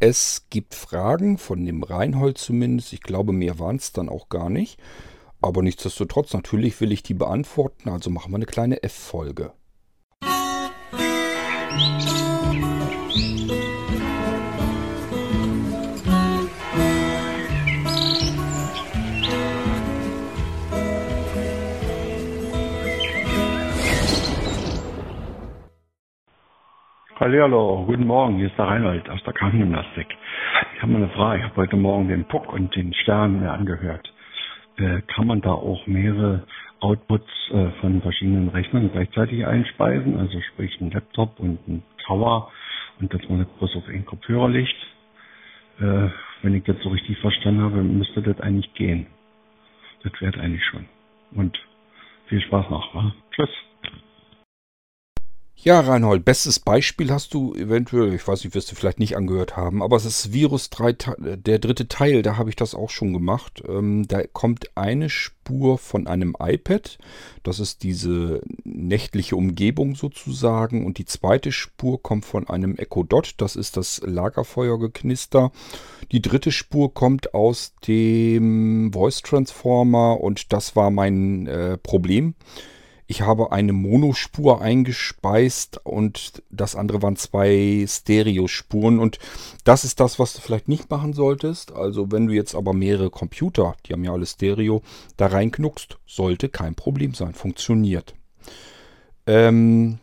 Es gibt Fragen von dem Reinhold zumindest. Ich glaube, mehr waren es dann auch gar nicht. Aber nichtsdestotrotz, natürlich will ich die beantworten. Also machen wir eine kleine F-Folge. Hallo, guten Morgen, hier ist der Reinhold aus der Krankengymnastik. Ich habe mal eine Frage. Ich habe heute Morgen den Puck und den Stern mir angehört. Äh, kann man da auch mehrere Outputs äh, von verschiedenen Rechnern gleichzeitig einspeisen? Also sprich ein Laptop und ein Tower und dass man nicht bloß auf einen Kopfhörer legt? Äh, wenn ich das so richtig verstanden habe, müsste das eigentlich gehen. Das wäre eigentlich schon. Und viel Spaß noch. Wa? Tschüss. Ja, Reinhold, bestes Beispiel hast du eventuell, ich weiß nicht, wirst du vielleicht nicht angehört haben, aber es ist Virus 3, der dritte Teil, da habe ich das auch schon gemacht. Ähm, da kommt eine Spur von einem iPad, das ist diese nächtliche Umgebung sozusagen, und die zweite Spur kommt von einem Echo Dot, das ist das Lagerfeuergeknister. Die dritte Spur kommt aus dem Voice Transformer und das war mein äh, Problem. Ich habe eine Monospur eingespeist und das andere waren zwei Stereospuren. Und das ist das, was du vielleicht nicht machen solltest. Also wenn du jetzt aber mehrere Computer, die haben ja alle Stereo, da reinknuckst, sollte kein Problem sein. Funktioniert. Ähm,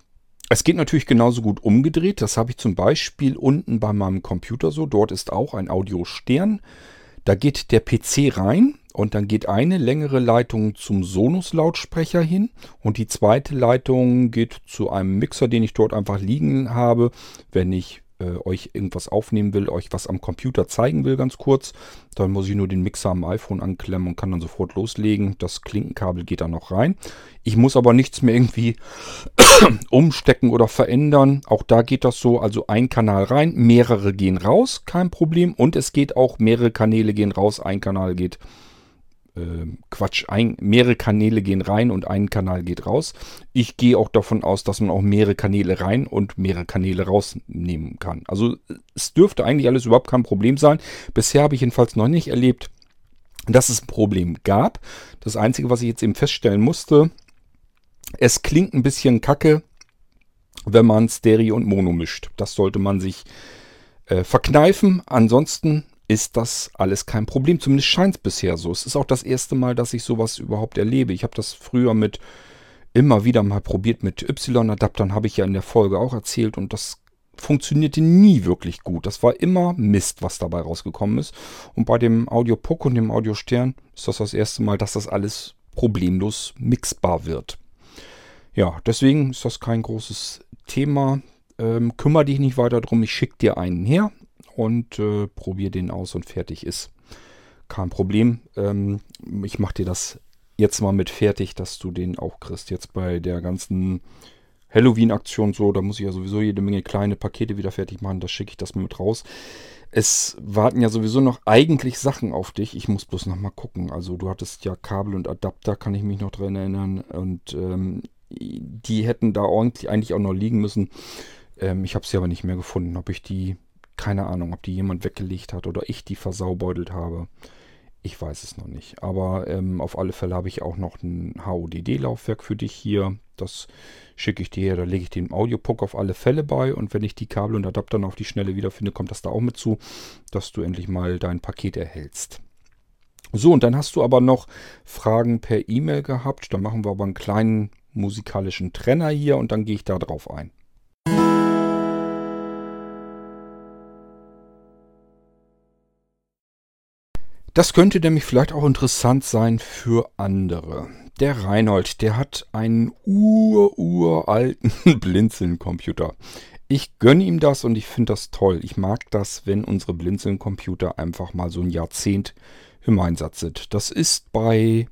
es geht natürlich genauso gut umgedreht. Das habe ich zum Beispiel unten bei meinem Computer so. Dort ist auch ein Audiostern. Da geht der PC rein und dann geht eine längere Leitung zum Sonos-Lautsprecher hin und die zweite Leitung geht zu einem Mixer, den ich dort einfach liegen habe, wenn ich äh, euch irgendwas aufnehmen will, euch was am Computer zeigen will, ganz kurz. Dann muss ich nur den Mixer am iPhone anklemmen und kann dann sofort loslegen. Das Klinkenkabel geht da noch rein. Ich muss aber nichts mehr irgendwie umstecken oder verändern. Auch da geht das so. Also ein Kanal rein, mehrere gehen raus, kein Problem. Und es geht auch, mehrere Kanäle gehen raus, ein Kanal geht raus äh, Quatsch, ein, mehrere Kanäle gehen rein und ein Kanal geht raus. Ich gehe auch davon aus, dass man auch mehrere Kanäle rein und mehrere Kanäle rausnehmen kann. Also es dürfte eigentlich alles überhaupt kein Problem sein. Bisher habe ich jedenfalls noch nicht erlebt, dass es ein Problem gab. Das Einzige, was ich jetzt eben feststellen musste, es klingt ein bisschen kacke, wenn man Stereo und Mono mischt. Das sollte man sich äh, verkneifen. Ansonsten ist das alles kein Problem. Zumindest scheint es bisher so. Es ist auch das erste Mal, dass ich sowas überhaupt erlebe. Ich habe das früher mit immer wieder mal probiert mit Y-Adaptern, habe ich ja in der Folge auch erzählt und das funktionierte nie wirklich gut. Das war immer Mist, was dabei rausgekommen ist. Und bei dem Audio Puck und dem Audio Stern ist das das erste Mal, dass das alles problemlos mixbar wird. Ja, deswegen ist das kein großes Thema. Ähm, kümmere dich nicht weiter drum. Ich schicke dir einen her und äh, probiere den aus und fertig ist. Kein Problem. Ähm, ich mache dir das jetzt mal mit fertig, dass du den auch kriegst. Jetzt bei der ganzen Halloween-Aktion so, da muss ich ja sowieso jede Menge kleine Pakete wieder fertig machen. Da schicke ich das mal mit raus. Es warten ja sowieso noch eigentlich Sachen auf dich. Ich muss bloß noch mal gucken. Also du hattest ja Kabel und Adapter, kann ich mich noch dran erinnern. Und ähm, die hätten da ordentlich eigentlich auch noch liegen müssen. Ähm, ich habe sie aber nicht mehr gefunden. Ob ich die keine Ahnung, ob die jemand weggelegt hat oder ich die versaubeutelt habe. Ich weiß es noch nicht. Aber ähm, auf alle Fälle habe ich auch noch ein HODD-Laufwerk für dich hier. Das schicke ich dir her. Da lege ich den Audiopuck auf alle Fälle bei. Und wenn ich die Kabel und Adapter noch auf die Schnelle wiederfinde, kommt das da auch mit zu, dass du endlich mal dein Paket erhältst. So, und dann hast du aber noch Fragen per E-Mail gehabt. Da machen wir aber einen kleinen musikalischen Trenner hier und dann gehe ich da drauf ein. Das könnte nämlich vielleicht auch interessant sein für andere. Der Reinhold, der hat einen ur-uralten Blinzeln-Computer. Ich gönne ihm das und ich finde das toll. Ich mag das, wenn unsere Blinzeln-Computer einfach mal so ein Jahrzehnt im Einsatz sind. Das ist bei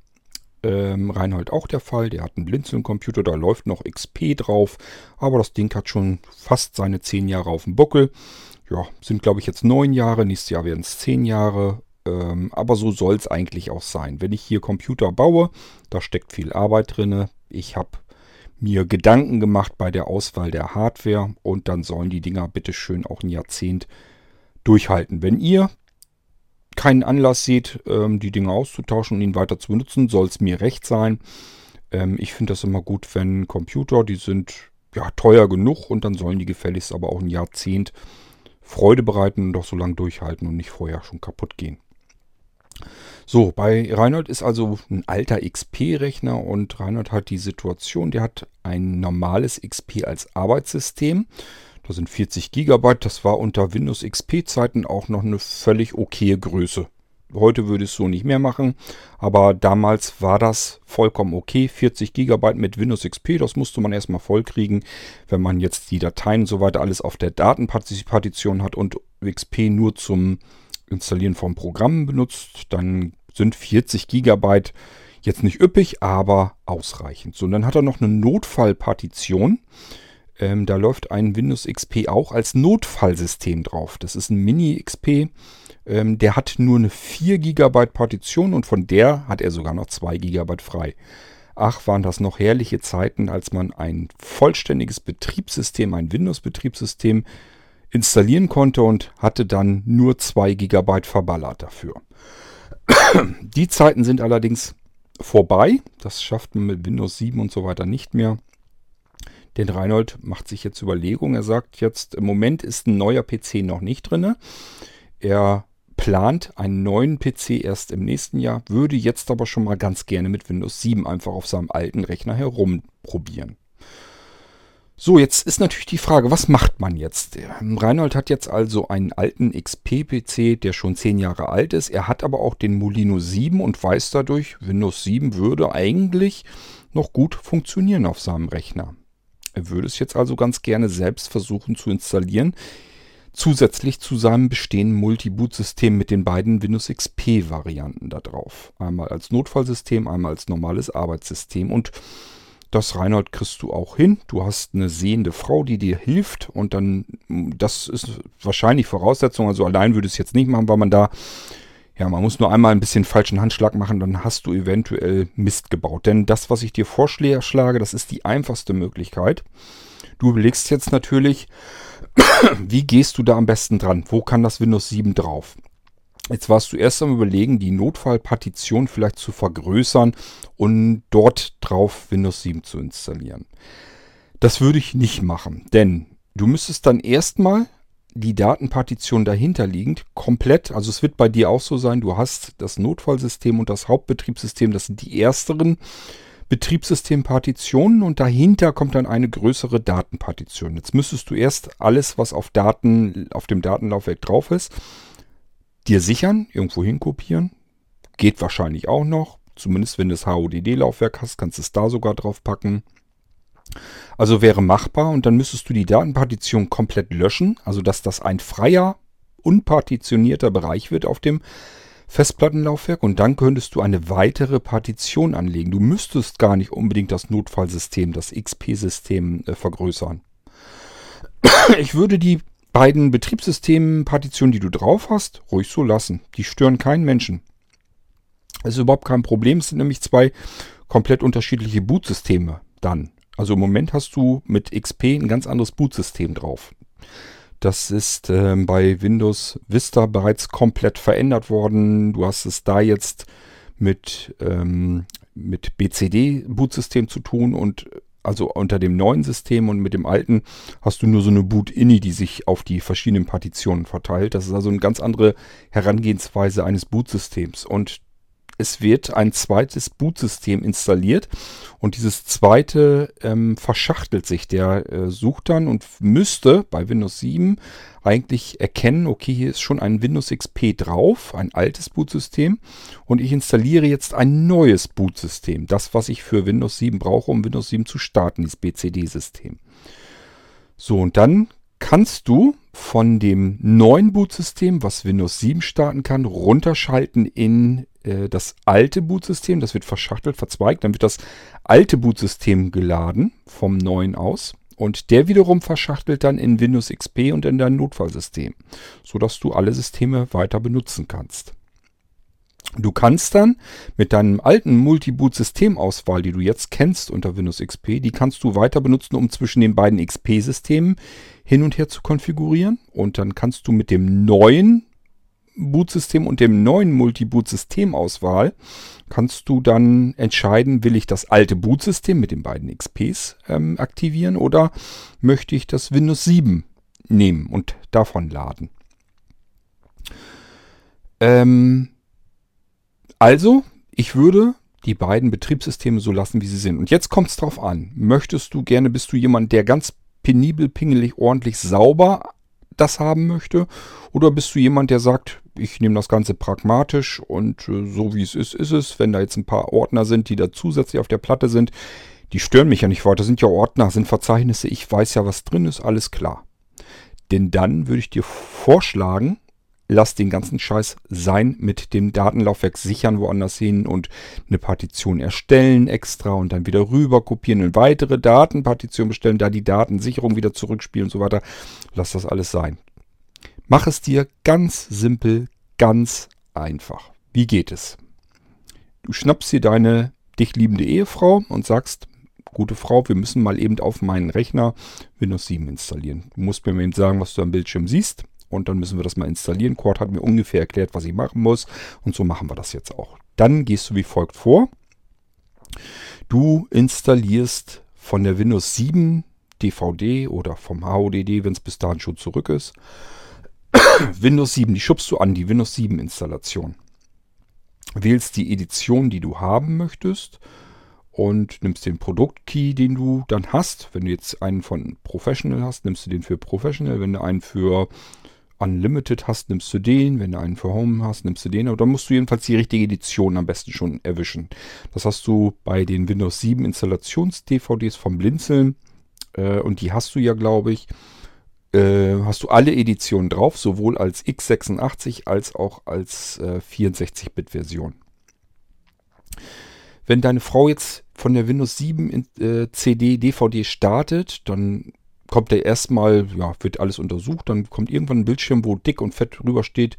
ähm, Reinhold auch der Fall. Der hat einen Blinzeln-Computer, da läuft noch XP drauf, aber das Ding hat schon fast seine zehn Jahre auf dem Buckel. Ja, sind glaube ich jetzt neun Jahre, nächstes Jahr werden es zehn Jahre ähm, aber so soll es eigentlich auch sein. Wenn ich hier Computer baue, da steckt viel Arbeit drin. Ich habe mir Gedanken gemacht bei der Auswahl der Hardware und dann sollen die Dinger bitteschön auch ein Jahrzehnt durchhalten. Wenn ihr keinen Anlass seht, ähm, die Dinge auszutauschen und ihn weiter zu benutzen, soll es mir recht sein. Ähm, ich finde das immer gut, wenn Computer, die sind ja teuer genug und dann sollen die gefälligst aber auch ein Jahrzehnt Freude bereiten und doch so lange durchhalten und nicht vorher schon kaputt gehen. So, bei Reinhold ist also ein alter XP-Rechner und Reinhold hat die Situation, der hat ein normales XP als Arbeitssystem. Da sind 40 GB, das war unter Windows XP-Zeiten auch noch eine völlig okaye Größe. Heute würde ich es so nicht mehr machen, aber damals war das vollkommen okay. 40 GB mit Windows XP, das musste man erstmal vollkriegen. Wenn man jetzt die Dateien und so weiter alles auf der Datenpartition hat und XP nur zum Installieren von Programmen benutzt, dann sind 40 GB jetzt nicht üppig, aber ausreichend. So, und dann hat er noch eine Notfallpartition. Ähm, da läuft ein Windows XP auch als Notfallsystem drauf. Das ist ein Mini-XP. Ähm, der hat nur eine 4 GB Partition und von der hat er sogar noch 2 GB frei. Ach, waren das noch herrliche Zeiten, als man ein vollständiges Betriebssystem, ein Windows-Betriebssystem installieren konnte und hatte dann nur 2 GB verballert dafür. Die Zeiten sind allerdings vorbei. Das schafft man mit Windows 7 und so weiter nicht mehr. Denn Reinhold macht sich jetzt Überlegungen. Er sagt jetzt, im Moment ist ein neuer PC noch nicht drin. Er plant einen neuen PC erst im nächsten Jahr, würde jetzt aber schon mal ganz gerne mit Windows 7 einfach auf seinem alten Rechner herumprobieren. So, jetzt ist natürlich die Frage, was macht man jetzt? Reinhold hat jetzt also einen alten XP-PC, der schon 10 Jahre alt ist. Er hat aber auch den Molino 7 und weiß dadurch, Windows 7 würde eigentlich noch gut funktionieren auf seinem Rechner. Er würde es jetzt also ganz gerne selbst versuchen zu installieren, zusätzlich zu seinem bestehenden Multi-Boot-System mit den beiden Windows XP-Varianten da drauf. Einmal als Notfallsystem, einmal als normales Arbeitssystem. Und das, Reinhold, kriegst du auch hin. Du hast eine sehende Frau, die dir hilft. Und dann, das ist wahrscheinlich Voraussetzung. Also allein würde es jetzt nicht machen, weil man da ja, man muss nur einmal ein bisschen falschen Handschlag machen, dann hast du eventuell Mist gebaut. Denn das, was ich dir vorschlage, das ist die einfachste Möglichkeit. Du überlegst jetzt natürlich, wie gehst du da am besten dran? Wo kann das Windows 7 drauf? Jetzt warst du erst am überlegen, die Notfallpartition vielleicht zu vergrößern und dort drauf Windows 7 zu installieren. Das würde ich nicht machen, denn du müsstest dann erstmal die Datenpartition dahinter liegend komplett, also es wird bei dir auch so sein, du hast das Notfallsystem und das Hauptbetriebssystem, das sind die ersteren Betriebssystempartitionen und dahinter kommt dann eine größere Datenpartition. Jetzt müsstest du erst alles, was auf Daten, auf dem Datenlaufwerk drauf ist, dir sichern, irgendwo hinkopieren. Geht wahrscheinlich auch noch. Zumindest wenn du das HODD-Laufwerk hast, kannst du es da sogar drauf packen. Also wäre machbar und dann müsstest du die Datenpartition komplett löschen, also dass das ein freier, unpartitionierter Bereich wird auf dem Festplattenlaufwerk und dann könntest du eine weitere Partition anlegen. Du müsstest gar nicht unbedingt das Notfallsystem, das XP-System äh, vergrößern. Ich würde die beiden Betriebssystempartitionen, die du drauf hast, ruhig so lassen. Die stören keinen Menschen. Das ist überhaupt kein Problem. Es sind nämlich zwei komplett unterschiedliche Bootsysteme dann. Also im Moment hast du mit XP ein ganz anderes Bootsystem drauf. Das ist äh, bei Windows Vista bereits komplett verändert worden. Du hast es da jetzt mit, ähm, mit BCD-Bootsystem zu tun und also unter dem neuen System und mit dem alten hast du nur so eine Boot-INI, die sich auf die verschiedenen Partitionen verteilt. Das ist also eine ganz andere Herangehensweise eines Bootsystems. Und es wird ein zweites Bootsystem installiert und dieses zweite ähm, verschachtelt sich. Der äh, sucht dann und müsste bei Windows 7 eigentlich erkennen, okay, hier ist schon ein Windows XP drauf, ein altes Bootsystem und ich installiere jetzt ein neues Bootsystem. Das, was ich für Windows 7 brauche, um Windows 7 zu starten, dieses BCD-System. So, und dann kannst du von dem neuen Bootsystem, was Windows 7 starten kann, runterschalten in äh, das alte Bootsystem, das wird verschachtelt, verzweigt, dann wird das alte Bootsystem geladen vom neuen aus. Und der wiederum verschachtelt dann in Windows XP und in dein Notfallsystem, sodass du alle Systeme weiter benutzen kannst. Du kannst dann mit deinem alten Multiboot-Systemauswahl, die du jetzt kennst unter Windows XP, die kannst du weiter benutzen, um zwischen den beiden XP-Systemen hin und her zu konfigurieren. Und dann kannst du mit dem neuen Bootsystem und dem neuen Multiboot-Systemauswahl kannst du dann entscheiden, will ich das alte Bootsystem mit den beiden XPs ähm, aktivieren oder möchte ich das Windows 7 nehmen und davon laden. Ähm, also, ich würde die beiden Betriebssysteme so lassen, wie sie sind. Und jetzt kommt es drauf an. Möchtest du gerne, bist du jemand, der ganz penibel, pingelig, ordentlich, sauber das haben möchte? Oder bist du jemand, der sagt, ich nehme das Ganze pragmatisch und äh, so wie es ist, ist es. Wenn da jetzt ein paar Ordner sind, die da zusätzlich auf der Platte sind, die stören mich ja nicht weiter. Das sind ja Ordner, sind Verzeichnisse, ich weiß ja, was drin ist, alles klar. Denn dann würde ich dir vorschlagen, lass den ganzen Scheiß sein mit dem Datenlaufwerk sichern woanders hin und eine Partition erstellen extra und dann wieder rüber kopieren, eine weitere Datenpartition bestellen, da die Datensicherung wieder zurückspielen und so weiter. Lass das alles sein. Mach es dir ganz simpel, ganz einfach. Wie geht es? Du schnappst dir deine dich liebende Ehefrau und sagst, gute Frau, wir müssen mal eben auf meinen Rechner Windows 7 installieren. Du musst mir eben sagen, was du am Bildschirm siehst und dann müssen wir das mal installieren. Cord hat mir ungefähr erklärt, was ich machen muss und so machen wir das jetzt auch. Dann gehst du wie folgt vor. Du installierst von der Windows 7 DVD oder vom HODD, wenn es bis dahin schon zurück ist, Windows 7, die schubst du an, die Windows 7 Installation. Wählst die Edition, die du haben möchtest und nimmst den Produktkey, den du dann hast. Wenn du jetzt einen von Professional hast, nimmst du den für Professional. Wenn du einen für Unlimited hast, nimmst du den. Wenn du einen für Home hast, nimmst du den. Aber dann musst du jedenfalls die richtige Edition am besten schon erwischen. Das hast du bei den Windows 7 Installations-DVDs vom Blinzeln. Äh, und die hast du ja, glaube ich. Äh, hast du alle Editionen drauf, sowohl als x86 als auch als äh, 64-Bit-Version. Wenn deine Frau jetzt von der Windows 7 in, äh, CD, DVD startet, dann kommt der erstmal, ja, wird alles untersucht, dann kommt irgendwann ein Bildschirm, wo dick und fett drüber steht,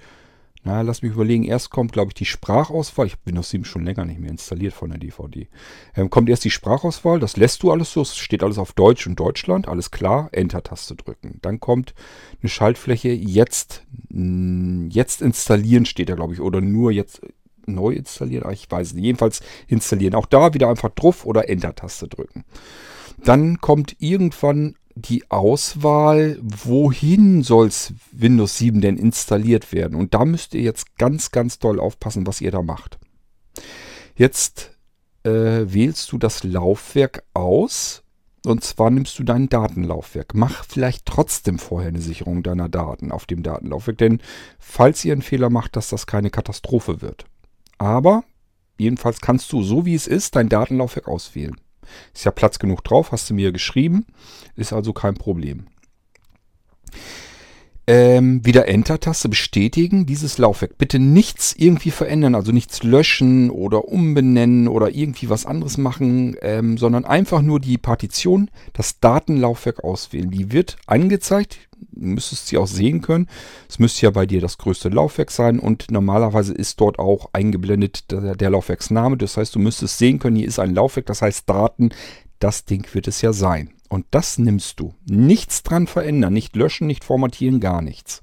na, lass mich überlegen. Erst kommt, glaube ich, die Sprachauswahl. Ich habe Windows 7 schon länger nicht mehr installiert von der DVD. Ähm, kommt erst die Sprachauswahl. Das lässt du alles so. Es steht alles auf Deutsch und Deutschland. Alles klar. Enter-Taste drücken. Dann kommt eine Schaltfläche. Jetzt, jetzt installieren steht da, glaube ich. Oder nur jetzt neu installieren. Ich weiß nicht. Jedenfalls installieren. Auch da wieder einfach drauf oder Enter-Taste drücken. Dann kommt irgendwann die Auswahl, wohin soll Windows 7 denn installiert werden. Und da müsst ihr jetzt ganz, ganz doll aufpassen, was ihr da macht. Jetzt äh, wählst du das Laufwerk aus. Und zwar nimmst du dein Datenlaufwerk. Mach vielleicht trotzdem vorher eine Sicherung deiner Daten auf dem Datenlaufwerk. Denn falls ihr einen Fehler macht, dass das keine Katastrophe wird. Aber jedenfalls kannst du, so wie es ist, dein Datenlaufwerk auswählen. Ist ja Platz genug drauf, hast du mir geschrieben. Ist also kein Problem. Ähm, wieder Enter-Taste bestätigen, dieses Laufwerk. Bitte nichts irgendwie verändern, also nichts löschen oder umbenennen oder irgendwie was anderes machen, ähm, sondern einfach nur die Partition, das Datenlaufwerk auswählen. Die wird angezeigt, du müsstest sie auch sehen können. Es müsste ja bei dir das größte Laufwerk sein und normalerweise ist dort auch eingeblendet der, der Laufwerksname. Das heißt, du müsstest sehen können, hier ist ein Laufwerk, das heißt Daten, das Ding wird es ja sein. Und das nimmst du. Nichts dran verändern, nicht löschen, nicht formatieren, gar nichts.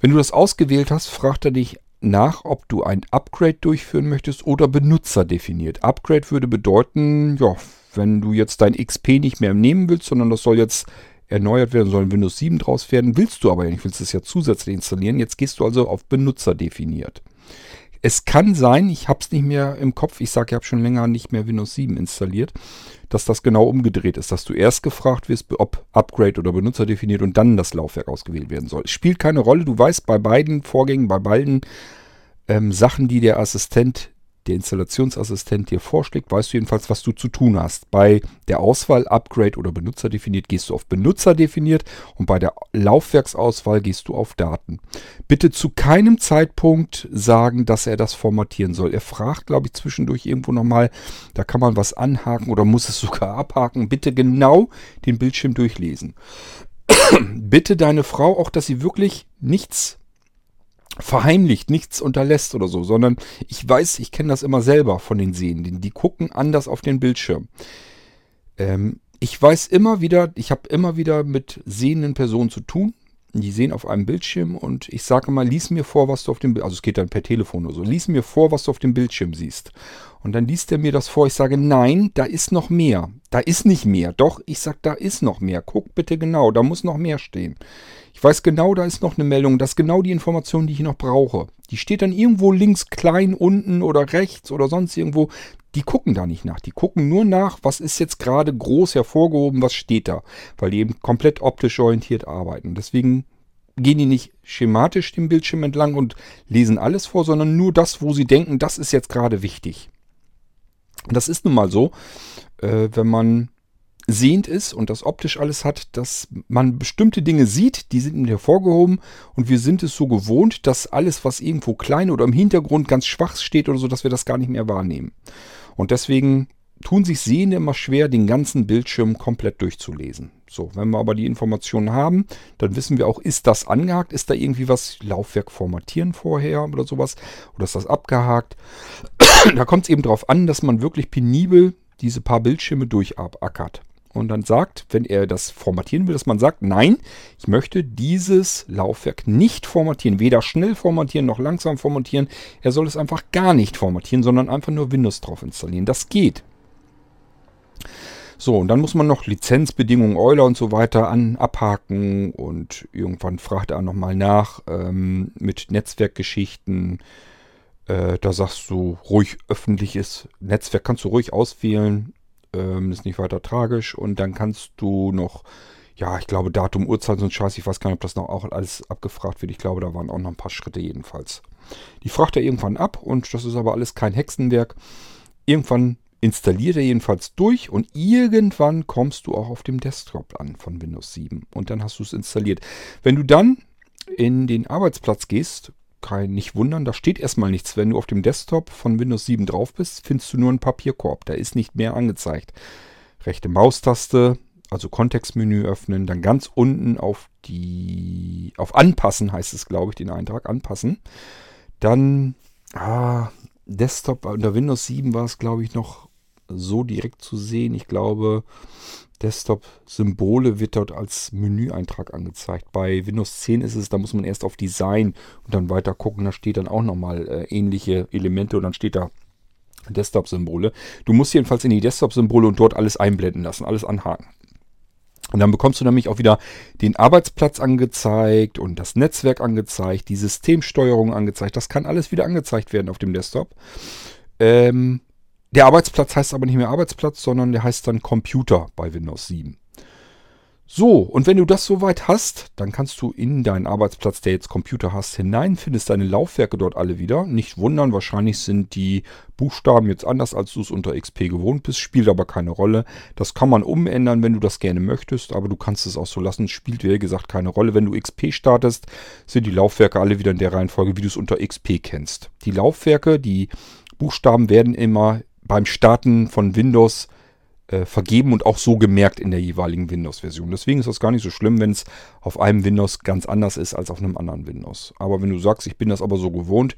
Wenn du das ausgewählt hast, fragt er dich nach, ob du ein Upgrade durchführen möchtest oder benutzerdefiniert. Upgrade würde bedeuten, ja, wenn du jetzt dein XP nicht mehr nehmen willst, sondern das soll jetzt erneuert werden, soll Windows 7 draus werden, willst du aber nicht, willst es ja zusätzlich installieren. Jetzt gehst du also auf Benutzer definiert. Es kann sein, ich habe es nicht mehr im Kopf, ich sage, ich habe schon länger nicht mehr Windows 7 installiert, dass das genau umgedreht ist, dass du erst gefragt wirst, ob Upgrade oder Benutzer definiert und dann das Laufwerk ausgewählt werden soll. Spielt keine Rolle, du weißt bei beiden Vorgängen, bei beiden ähm, Sachen, die der Assistent der Installationsassistent dir vorschlägt, weißt du jedenfalls, was du zu tun hast. Bei der Auswahl Upgrade oder Benutzer definiert gehst du auf Benutzer definiert und bei der Laufwerksauswahl gehst du auf Daten. Bitte zu keinem Zeitpunkt sagen, dass er das formatieren soll. Er fragt, glaube ich, zwischendurch irgendwo nochmal, da kann man was anhaken oder muss es sogar abhaken. Bitte genau den Bildschirm durchlesen. Bitte deine Frau auch, dass sie wirklich nichts verheimlicht, nichts unterlässt oder so, sondern ich weiß, ich kenne das immer selber von den Sehenden. Die gucken anders auf den Bildschirm. Ähm, ich weiß immer wieder, ich habe immer wieder mit sehenden Personen zu tun. Die sehen auf einem Bildschirm und ich sage mal, lies mir vor, was du auf dem also es geht dann per Telefon oder so, lies mir vor, was du auf dem Bildschirm siehst. Und dann liest er mir das vor. Ich sage, nein, da ist noch mehr. Da ist nicht mehr. Doch, ich sage, da ist noch mehr. Guck bitte genau, da muss noch mehr stehen. Ich weiß genau, da ist noch eine Meldung. Das ist genau die Information, die ich noch brauche. Die steht dann irgendwo links klein unten oder rechts oder sonst irgendwo. Die gucken da nicht nach. Die gucken nur nach, was ist jetzt gerade groß hervorgehoben, was steht da. Weil die eben komplett optisch orientiert arbeiten. Deswegen gehen die nicht schematisch den Bildschirm entlang und lesen alles vor, sondern nur das, wo sie denken, das ist jetzt gerade wichtig. Und das ist nun mal so, äh, wenn man sehend ist und das optisch alles hat, dass man bestimmte Dinge sieht, die sind hervorgehoben und wir sind es so gewohnt, dass alles, was irgendwo klein oder im Hintergrund ganz schwach steht oder so, dass wir das gar nicht mehr wahrnehmen. Und deswegen tun sich Sehende immer schwer, den ganzen Bildschirm komplett durchzulesen. So, wenn wir aber die Informationen haben, dann wissen wir auch, ist das angehakt, ist da irgendwie was, Laufwerk formatieren vorher oder sowas, oder ist das abgehakt. da kommt es eben darauf an, dass man wirklich penibel diese paar Bildschirme durchackert. Und dann sagt, wenn er das formatieren will, dass man sagt, nein, ich möchte dieses Laufwerk nicht formatieren. Weder schnell formatieren noch langsam formatieren. Er soll es einfach gar nicht formatieren, sondern einfach nur Windows drauf installieren. Das geht. So, und dann muss man noch Lizenzbedingungen, Euler und so weiter an, abhaken und irgendwann fragt er nochmal nach ähm, mit Netzwerkgeschichten. Äh, da sagst du ruhig öffentliches Netzwerk, kannst du ruhig auswählen, ähm, ist nicht weiter tragisch und dann kannst du noch, ja, ich glaube Datum, Uhrzeit, so ein Scheiß, ich weiß gar nicht, ob das noch auch alles abgefragt wird. Ich glaube, da waren auch noch ein paar Schritte jedenfalls. Die fragt er irgendwann ab und das ist aber alles kein Hexenwerk. Irgendwann installiert er jedenfalls durch und irgendwann kommst du auch auf dem Desktop an von Windows 7 und dann hast du es installiert. Wenn du dann in den Arbeitsplatz gehst, kein nicht wundern, da steht erstmal nichts. Wenn du auf dem Desktop von Windows 7 drauf bist, findest du nur einen Papierkorb. Da ist nicht mehr angezeigt. Rechte Maustaste, also Kontextmenü öffnen, dann ganz unten auf die auf Anpassen heißt es, glaube ich, den Eintrag anpassen. Dann ah, Desktop unter Windows 7 war es, glaube ich, noch so direkt zu sehen. Ich glaube, Desktop-Symbole wird dort als Menüeintrag angezeigt. Bei Windows 10 ist es, da muss man erst auf Design und dann weiter gucken. Da steht dann auch nochmal äh, ähnliche Elemente und dann steht da Desktop-Symbole. Du musst jedenfalls in die Desktop-Symbole und dort alles einblenden lassen, alles anhaken. Und dann bekommst du nämlich auch wieder den Arbeitsplatz angezeigt und das Netzwerk angezeigt, die Systemsteuerung angezeigt. Das kann alles wieder angezeigt werden auf dem Desktop. Ähm, der Arbeitsplatz heißt aber nicht mehr Arbeitsplatz, sondern der heißt dann Computer bei Windows 7. So, und wenn du das soweit hast, dann kannst du in deinen Arbeitsplatz, der jetzt Computer hast, hinein, findest deine Laufwerke dort alle wieder. Nicht wundern, wahrscheinlich sind die Buchstaben jetzt anders, als du es unter XP gewohnt bist, spielt aber keine Rolle. Das kann man umändern, wenn du das gerne möchtest, aber du kannst es auch so lassen, spielt wie gesagt keine Rolle. Wenn du XP startest, sind die Laufwerke alle wieder in der Reihenfolge, wie du es unter XP kennst. Die Laufwerke, die Buchstaben werden immer beim Starten von Windows äh, vergeben und auch so gemerkt in der jeweiligen Windows-Version. Deswegen ist das gar nicht so schlimm, wenn es auf einem Windows ganz anders ist als auf einem anderen Windows. Aber wenn du sagst, ich bin das aber so gewohnt,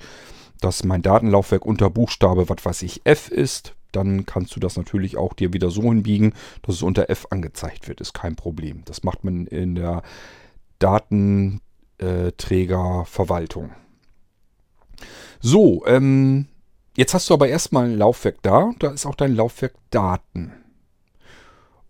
dass mein Datenlaufwerk unter Buchstabe, was weiß ich, F ist, dann kannst du das natürlich auch dir wieder so hinbiegen, dass es unter F angezeigt wird. Ist kein Problem. Das macht man in der Datenträgerverwaltung. So, ähm, Jetzt hast du aber erstmal ein Laufwerk da, da ist auch dein Laufwerk Daten.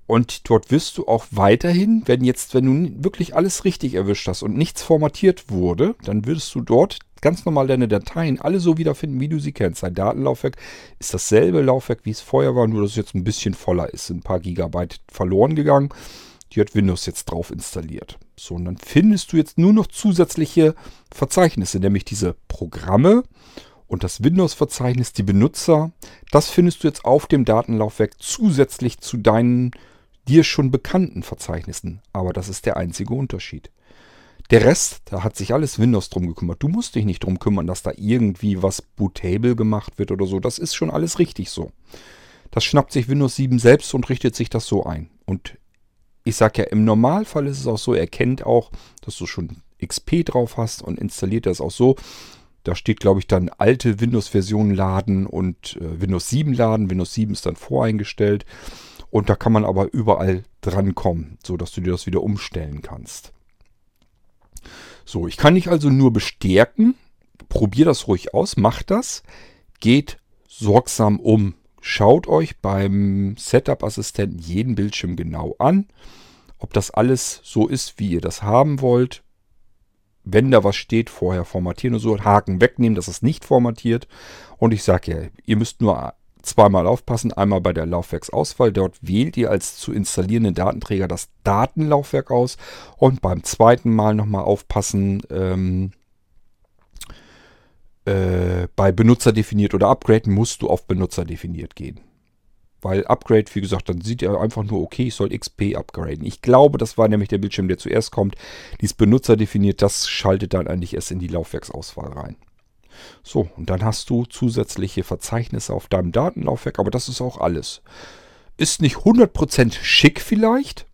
Und dort wirst du auch weiterhin, wenn jetzt, wenn du wirklich alles richtig erwischt hast und nichts formatiert wurde, dann würdest du dort ganz normal deine Dateien alle so wiederfinden, wie du sie kennst. Dein Datenlaufwerk ist dasselbe Laufwerk, wie es vorher war, nur dass es jetzt ein bisschen voller ist. Ein paar Gigabyte verloren gegangen. Die hat Windows jetzt drauf installiert. So, und dann findest du jetzt nur noch zusätzliche Verzeichnisse, nämlich diese Programme und das Windows-Verzeichnis, die Benutzer, das findest du jetzt auf dem Datenlaufwerk zusätzlich zu deinen dir schon bekannten Verzeichnissen. Aber das ist der einzige Unterschied. Der Rest, da hat sich alles Windows drum gekümmert. Du musst dich nicht drum kümmern, dass da irgendwie was bootable gemacht wird oder so. Das ist schon alles richtig so. Das schnappt sich Windows 7 selbst und richtet sich das so ein. Und ich sage ja, im Normalfall ist es auch so, er kennt auch, dass du schon XP drauf hast und installiert das auch so. Da steht, glaube ich, dann alte Windows-Versionen laden und äh, Windows 7 laden. Windows 7 ist dann voreingestellt. Und da kann man aber überall drankommen, sodass du dir das wieder umstellen kannst. So, ich kann dich also nur bestärken. Probier das ruhig aus, macht das. Geht sorgsam um. Schaut euch beim Setup-Assistenten jeden Bildschirm genau an, ob das alles so ist, wie ihr das haben wollt. Wenn da was steht, vorher formatieren und so, Haken wegnehmen, dass es nicht formatiert. Und ich sage ja, ihr müsst nur zweimal aufpassen. Einmal bei der Laufwerksauswahl. Dort wählt ihr als zu installierenden Datenträger das Datenlaufwerk aus. Und beim zweiten Mal nochmal aufpassen. Ähm, äh, bei Benutzer definiert oder Upgrade musst du auf Benutzer definiert gehen. Weil Upgrade, wie gesagt, dann sieht er einfach nur, okay, ich soll XP upgraden. Ich glaube, das war nämlich der Bildschirm, der zuerst kommt. Dies Benutzer definiert, das schaltet dann eigentlich erst in die Laufwerksauswahl rein. So, und dann hast du zusätzliche Verzeichnisse auf deinem Datenlaufwerk, aber das ist auch alles. Ist nicht 100% schick vielleicht.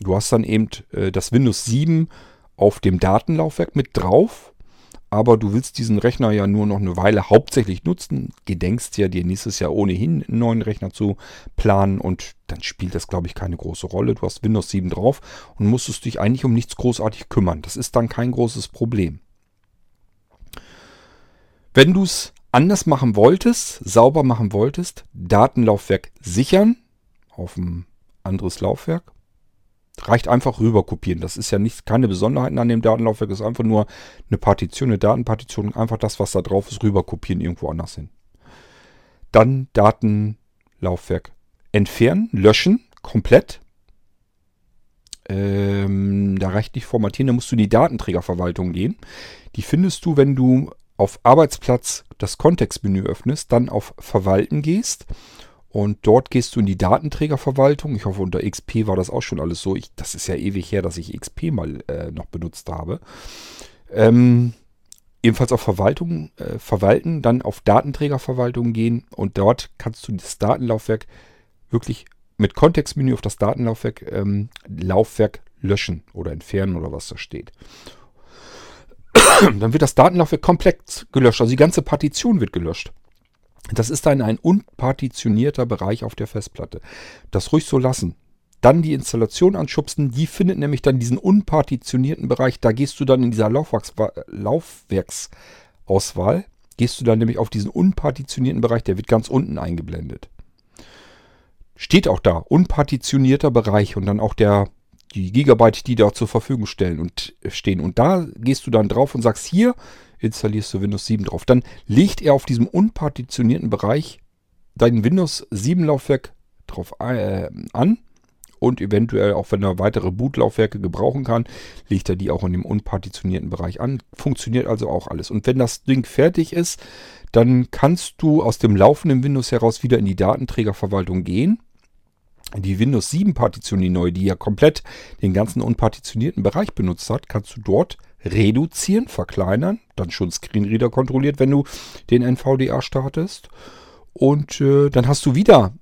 Du hast dann eben äh, das Windows 7 auf dem Datenlaufwerk mit drauf. Aber du willst diesen Rechner ja nur noch eine Weile hauptsächlich nutzen. Gedenkst ja dir nächstes Jahr ohnehin einen neuen Rechner zu planen und dann spielt das, glaube ich, keine große Rolle. Du hast Windows 7 drauf und musstest dich eigentlich um nichts großartig kümmern. Das ist dann kein großes Problem. Wenn du es anders machen wolltest, sauber machen wolltest, Datenlaufwerk sichern auf ein anderes Laufwerk. Reicht einfach rüber kopieren. Das ist ja nicht, keine Besonderheiten an dem Datenlaufwerk, ist einfach nur eine Partition, eine Datenpartition, einfach das, was da drauf ist, rüber kopieren irgendwo anders hin. Dann Datenlaufwerk entfernen, löschen, komplett. Ähm, da reicht nicht formatieren, da musst du in die Datenträgerverwaltung gehen. Die findest du, wenn du auf Arbeitsplatz das Kontextmenü öffnest, dann auf Verwalten gehst und dort gehst du in die Datenträgerverwaltung. Ich hoffe, unter XP war das auch schon alles so. Ich, das ist ja ewig her, dass ich XP mal äh, noch benutzt habe. Ähm, ebenfalls auf Verwaltung, äh, Verwalten, dann auf Datenträgerverwaltung gehen und dort kannst du das Datenlaufwerk wirklich mit Kontextmenü auf das Datenlaufwerk ähm, Laufwerk löschen oder entfernen oder was da steht. dann wird das Datenlaufwerk komplett gelöscht. Also die ganze Partition wird gelöscht. Das ist dann ein unpartitionierter Bereich auf der Festplatte. Das ruhig so lassen. Dann die Installation anschubsen. Die findet nämlich dann diesen unpartitionierten Bereich. Da gehst du dann in dieser Laufwerks Laufwerksauswahl. Gehst du dann nämlich auf diesen unpartitionierten Bereich. Der wird ganz unten eingeblendet. Steht auch da, unpartitionierter Bereich und dann auch der die Gigabyte, die da zur Verfügung stellen und äh, stehen. Und da gehst du dann drauf und sagst, hier installierst du Windows 7 drauf. Dann legt er auf diesem unpartitionierten Bereich dein Windows 7 Laufwerk drauf äh, an. Und eventuell, auch wenn er weitere Bootlaufwerke gebrauchen kann, legt er die auch in dem unpartitionierten Bereich an. Funktioniert also auch alles. Und wenn das Ding fertig ist, dann kannst du aus dem laufenden Windows heraus wieder in die Datenträgerverwaltung gehen die Windows 7 Partition, die neue, die ja komplett den ganzen unpartitionierten Bereich benutzt hat, kannst du dort reduzieren, verkleinern, dann schon Screenreader kontrolliert, wenn du den NVDA startest. Und äh, dann hast du wieder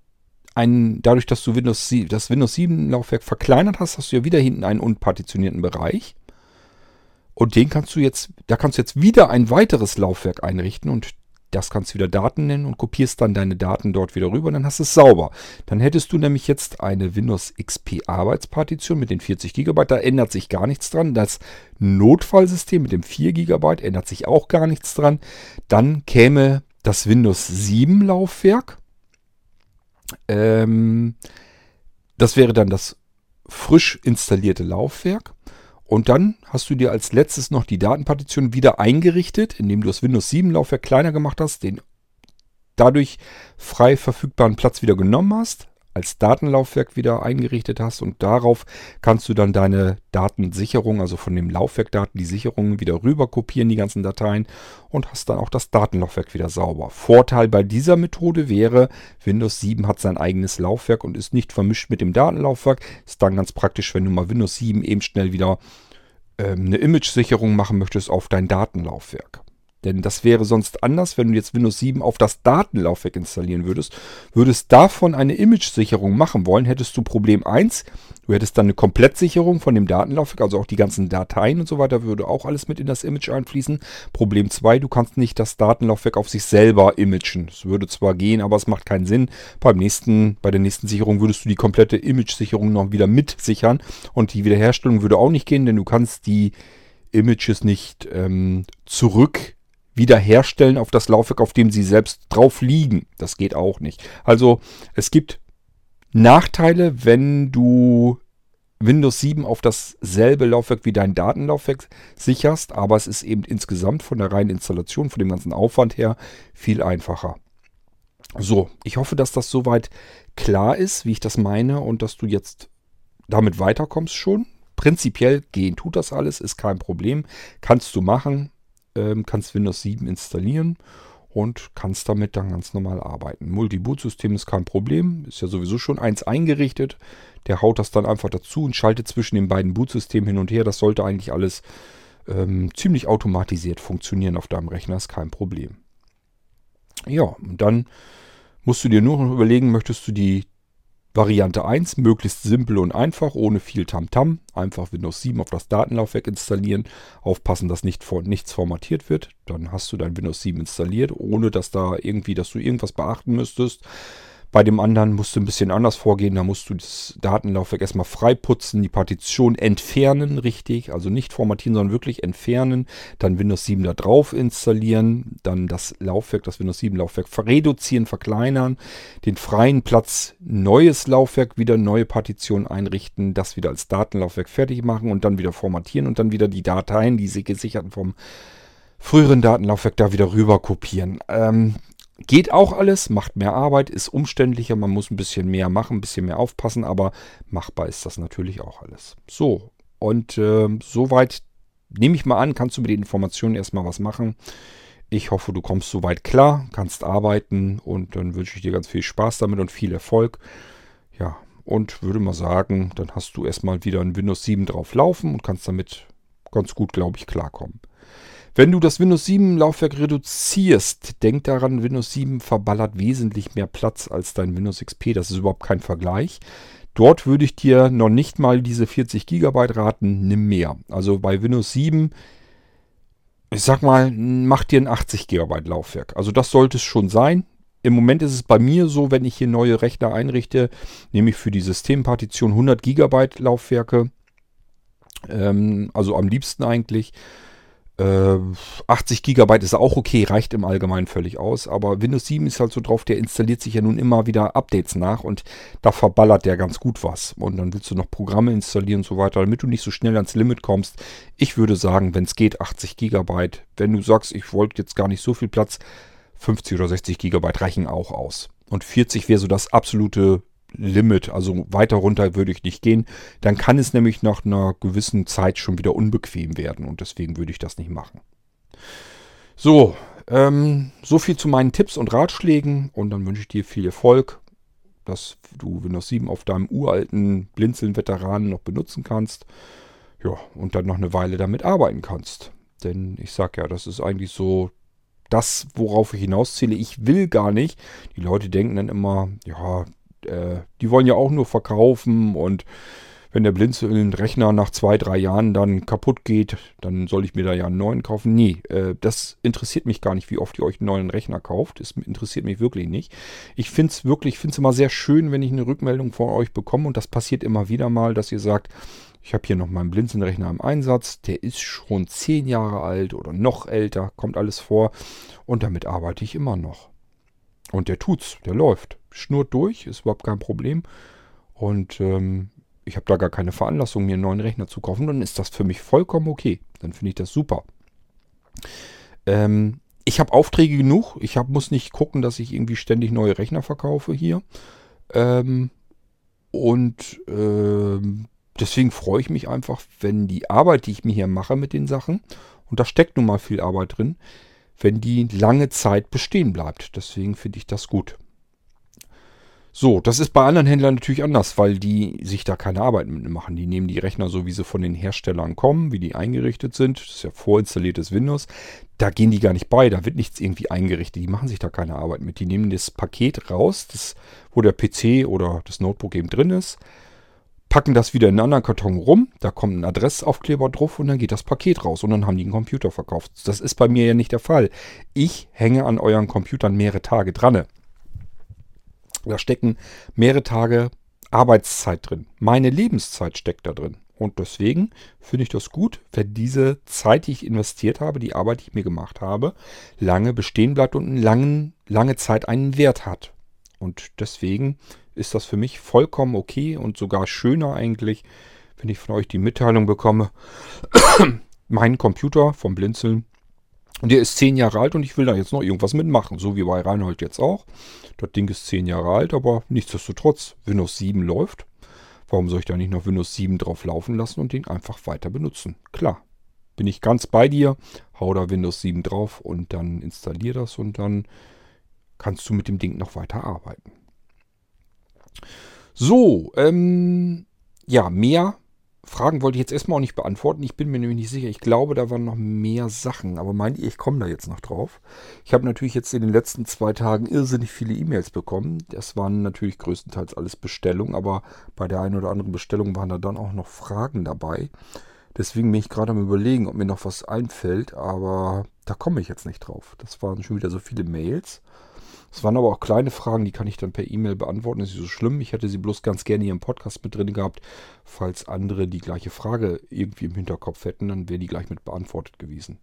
einen, dadurch, dass du Windows, das Windows 7 Laufwerk verkleinert hast, hast du ja wieder hinten einen unpartitionierten Bereich. Und den kannst du jetzt, da kannst du jetzt wieder ein weiteres Laufwerk einrichten und das kannst du wieder Daten nennen und kopierst dann deine Daten dort wieder rüber, dann hast du es sauber. Dann hättest du nämlich jetzt eine Windows XP Arbeitspartition mit den 40 GB, da ändert sich gar nichts dran. Das Notfallsystem mit dem 4 GB ändert sich auch gar nichts dran. Dann käme das Windows 7 Laufwerk. Ähm, das wäre dann das frisch installierte Laufwerk. Und dann hast du dir als letztes noch die Datenpartition wieder eingerichtet, indem du das Windows 7 Laufwerk kleiner gemacht hast, den dadurch frei verfügbaren Platz wieder genommen hast, als Datenlaufwerk wieder eingerichtet hast und darauf kannst du dann deine Datensicherung, also von dem Laufwerkdaten die Sicherungen wieder rüber kopieren, die ganzen Dateien und hast dann auch das Datenlaufwerk wieder sauber. Vorteil bei dieser Methode wäre, Windows 7 hat sein eigenes Laufwerk und ist nicht vermischt mit dem Datenlaufwerk. Ist dann ganz praktisch, wenn du mal Windows 7 eben schnell wieder ähm, eine Image-Sicherung machen möchtest auf dein Datenlaufwerk. Denn das wäre sonst anders, wenn du jetzt Windows 7 auf das Datenlaufwerk installieren würdest. Würdest davon eine Image-Sicherung machen wollen, hättest du Problem 1. Du hättest dann eine Komplettsicherung von dem Datenlaufwerk, also auch die ganzen Dateien und so weiter, würde auch alles mit in das Image einfließen. Problem 2, du kannst nicht das Datenlaufwerk auf sich selber imagen. Es würde zwar gehen, aber es macht keinen Sinn. Beim nächsten, bei der nächsten Sicherung würdest du die komplette Image-Sicherung noch wieder mitsichern und die Wiederherstellung würde auch nicht gehen, denn du kannst die Images nicht ähm, zurück wiederherstellen auf das Laufwerk, auf dem sie selbst drauf liegen. Das geht auch nicht. Also es gibt Nachteile, wenn du Windows 7 auf dasselbe Laufwerk wie dein Datenlaufwerk sicherst, aber es ist eben insgesamt von der reinen Installation, von dem ganzen Aufwand her viel einfacher. So, ich hoffe, dass das soweit klar ist, wie ich das meine und dass du jetzt damit weiterkommst schon. Prinzipiell gehen tut das alles, ist kein Problem. Kannst du machen ähm, kannst Windows 7 installieren und kannst damit dann ganz normal arbeiten. Multi-Boot-System ist kein Problem, ist ja sowieso schon eins eingerichtet. Der haut das dann einfach dazu und schaltet zwischen den beiden Bootsystemen hin und her. Das sollte eigentlich alles ähm, ziemlich automatisiert funktionieren auf deinem Rechner, ist kein Problem. Ja, und dann musst du dir nur noch überlegen, möchtest du die Variante 1, möglichst simpel und einfach, ohne viel Tamtam. -Tam. Einfach Windows 7 auf das Datenlaufwerk installieren. Aufpassen, dass nicht nichts formatiert wird. Dann hast du dein Windows 7 installiert, ohne dass da irgendwie, dass du irgendwas beachten müsstest. Bei dem anderen musst du ein bisschen anders vorgehen. Da musst du das Datenlaufwerk erstmal freiputzen, die Partition entfernen, richtig. Also nicht formatieren, sondern wirklich entfernen. Dann Windows 7 da drauf installieren. Dann das Laufwerk, das Windows 7 Laufwerk reduzieren, verkleinern. Den freien Platz, neues Laufwerk, wieder neue Partition einrichten. Das wieder als Datenlaufwerk fertig machen und dann wieder formatieren und dann wieder die Dateien, die sie gesicherten vom früheren Datenlaufwerk da wieder rüber kopieren. Ähm, Geht auch alles, macht mehr Arbeit, ist umständlicher, man muss ein bisschen mehr machen, ein bisschen mehr aufpassen, aber machbar ist das natürlich auch alles. So, und äh, soweit nehme ich mal an, kannst du mit den Informationen erstmal was machen. Ich hoffe, du kommst soweit klar, kannst arbeiten und dann wünsche ich dir ganz viel Spaß damit und viel Erfolg. Ja, und würde mal sagen, dann hast du erstmal wieder ein Windows 7 drauf laufen und kannst damit ganz gut, glaube ich, klarkommen. Wenn du das Windows 7 Laufwerk reduzierst, denk daran, Windows 7 verballert wesentlich mehr Platz als dein Windows XP. Das ist überhaupt kein Vergleich. Dort würde ich dir noch nicht mal diese 40 GB raten, nimm mehr. Also bei Windows 7, ich sag mal, mach dir ein 80 GB Laufwerk. Also das sollte es schon sein. Im Moment ist es bei mir so, wenn ich hier neue Rechner einrichte, nehme ich für die Systempartition 100 GB Laufwerke. Ähm, also am liebsten eigentlich. 80 äh, GB ist auch okay, reicht im Allgemeinen völlig aus. Aber Windows 7 ist halt so drauf, der installiert sich ja nun immer wieder Updates nach und da verballert der ganz gut was. Und dann willst du noch Programme installieren und so weiter, damit du nicht so schnell ans Limit kommst. Ich würde sagen, wenn es geht, 80 GB. Wenn du sagst, ich wollte jetzt gar nicht so viel Platz, 50 oder 60 GB reichen auch aus. Und 40 wäre so das absolute Limit, also weiter runter würde ich nicht gehen. Dann kann es nämlich nach einer gewissen Zeit schon wieder unbequem werden und deswegen würde ich das nicht machen. So, ähm, so viel zu meinen Tipps und Ratschlägen und dann wünsche ich dir viel Erfolg, dass du Windows 7 auf deinem uralten Blinzeln-Veteranen noch benutzen kannst. Ja, und dann noch eine Weile damit arbeiten kannst. Denn ich sag ja, das ist eigentlich so das, worauf ich hinauszähle. Ich will gar nicht. Die Leute denken dann immer, ja, äh, die wollen ja auch nur verkaufen und wenn der Blinzeln-Rechner nach zwei, drei Jahren dann kaputt geht, dann soll ich mir da ja einen neuen kaufen. Nee, äh, das interessiert mich gar nicht, wie oft ihr euch einen neuen Rechner kauft. Das interessiert mich wirklich nicht. Ich finde es wirklich, ich finde es immer sehr schön, wenn ich eine Rückmeldung von euch bekomme und das passiert immer wieder mal, dass ihr sagt, ich habe hier noch meinen Blinzeln-Rechner im Einsatz, der ist schon zehn Jahre alt oder noch älter, kommt alles vor und damit arbeite ich immer noch. Und der tut's, der läuft. Schnurrt durch, ist überhaupt kein Problem. Und ähm, ich habe da gar keine Veranlassung, mir einen neuen Rechner zu kaufen. Dann ist das für mich vollkommen okay. Dann finde ich das super. Ähm, ich habe Aufträge genug. Ich hab, muss nicht gucken, dass ich irgendwie ständig neue Rechner verkaufe hier. Ähm, und ähm, deswegen freue ich mich einfach, wenn die Arbeit, die ich mir hier mache mit den Sachen, und da steckt nun mal viel Arbeit drin, wenn die lange Zeit bestehen bleibt. Deswegen finde ich das gut. So, das ist bei anderen Händlern natürlich anders, weil die sich da keine Arbeit mit machen. Die nehmen die Rechner so, wie sie von den Herstellern kommen, wie die eingerichtet sind. Das ist ja vorinstalliertes Windows. Da gehen die gar nicht bei, da wird nichts irgendwie eingerichtet. Die machen sich da keine Arbeit mit. Die nehmen das Paket raus, das, wo der PC oder das Notebook eben drin ist, packen das wieder in einen anderen Karton rum, da kommt ein Adressaufkleber drauf und dann geht das Paket raus und dann haben die einen Computer verkauft. Das ist bei mir ja nicht der Fall. Ich hänge an euren Computern mehrere Tage dran. Da stecken mehrere Tage Arbeitszeit drin. Meine Lebenszeit steckt da drin. Und deswegen finde ich das gut, wenn diese Zeit, die ich investiert habe, die Arbeit, die ich mir gemacht habe, lange bestehen bleibt und eine lange, lange Zeit einen Wert hat. Und deswegen ist das für mich vollkommen okay und sogar schöner eigentlich, wenn ich von euch die Mitteilung bekomme, mein Computer vom Blinzeln der ist zehn Jahre alt und ich will da jetzt noch irgendwas mitmachen. So wie bei Reinhold jetzt auch. Das Ding ist zehn Jahre alt, aber nichtsdestotrotz, Windows 7 läuft. Warum soll ich da nicht noch Windows 7 drauf laufen lassen und den einfach weiter benutzen? Klar, bin ich ganz bei dir. Hau da Windows 7 drauf und dann installier das und dann kannst du mit dem Ding noch weiter arbeiten. So, ähm, ja, mehr Fragen wollte ich jetzt erstmal auch nicht beantworten. Ich bin mir nämlich nicht sicher. Ich glaube, da waren noch mehr Sachen. Aber meint ihr, ich komme da jetzt noch drauf? Ich habe natürlich jetzt in den letzten zwei Tagen irrsinnig viele E-Mails bekommen. Das waren natürlich größtenteils alles Bestellungen. Aber bei der einen oder anderen Bestellung waren da dann auch noch Fragen dabei. Deswegen bin ich gerade am Überlegen, ob mir noch was einfällt. Aber da komme ich jetzt nicht drauf. Das waren schon wieder so viele Mails. Es waren aber auch kleine Fragen, die kann ich dann per E-Mail beantworten. Das ist nicht so schlimm. Ich hätte sie bloß ganz gerne hier im Podcast mit drin gehabt. Falls andere die gleiche Frage irgendwie im Hinterkopf hätten, dann wäre die gleich mit beantwortet gewesen.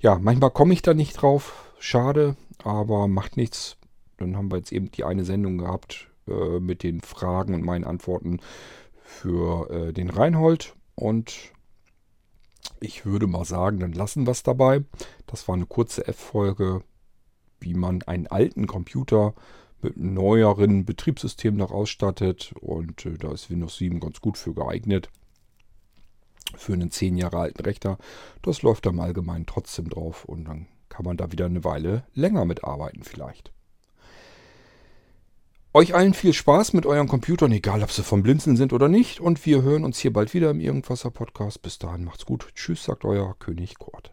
Ja, manchmal komme ich da nicht drauf. Schade, aber macht nichts. Dann haben wir jetzt eben die eine Sendung gehabt äh, mit den Fragen und meinen Antworten für äh, den Reinhold. Und ich würde mal sagen, dann lassen wir es dabei. Das war eine kurze F-Folge wie man einen alten Computer mit einem neueren Betriebssystem noch ausstattet. Und äh, da ist Windows 7 ganz gut für geeignet. Für einen 10 Jahre alten Rechner. Das läuft da im Allgemeinen trotzdem drauf. Und dann kann man da wieder eine Weile länger mitarbeiten vielleicht. Euch allen viel Spaß mit euren Computern, egal ob sie vom Blinzeln sind oder nicht. Und wir hören uns hier bald wieder im Irgendwasser Podcast. Bis dahin macht's gut. Tschüss, sagt euer König Kurt.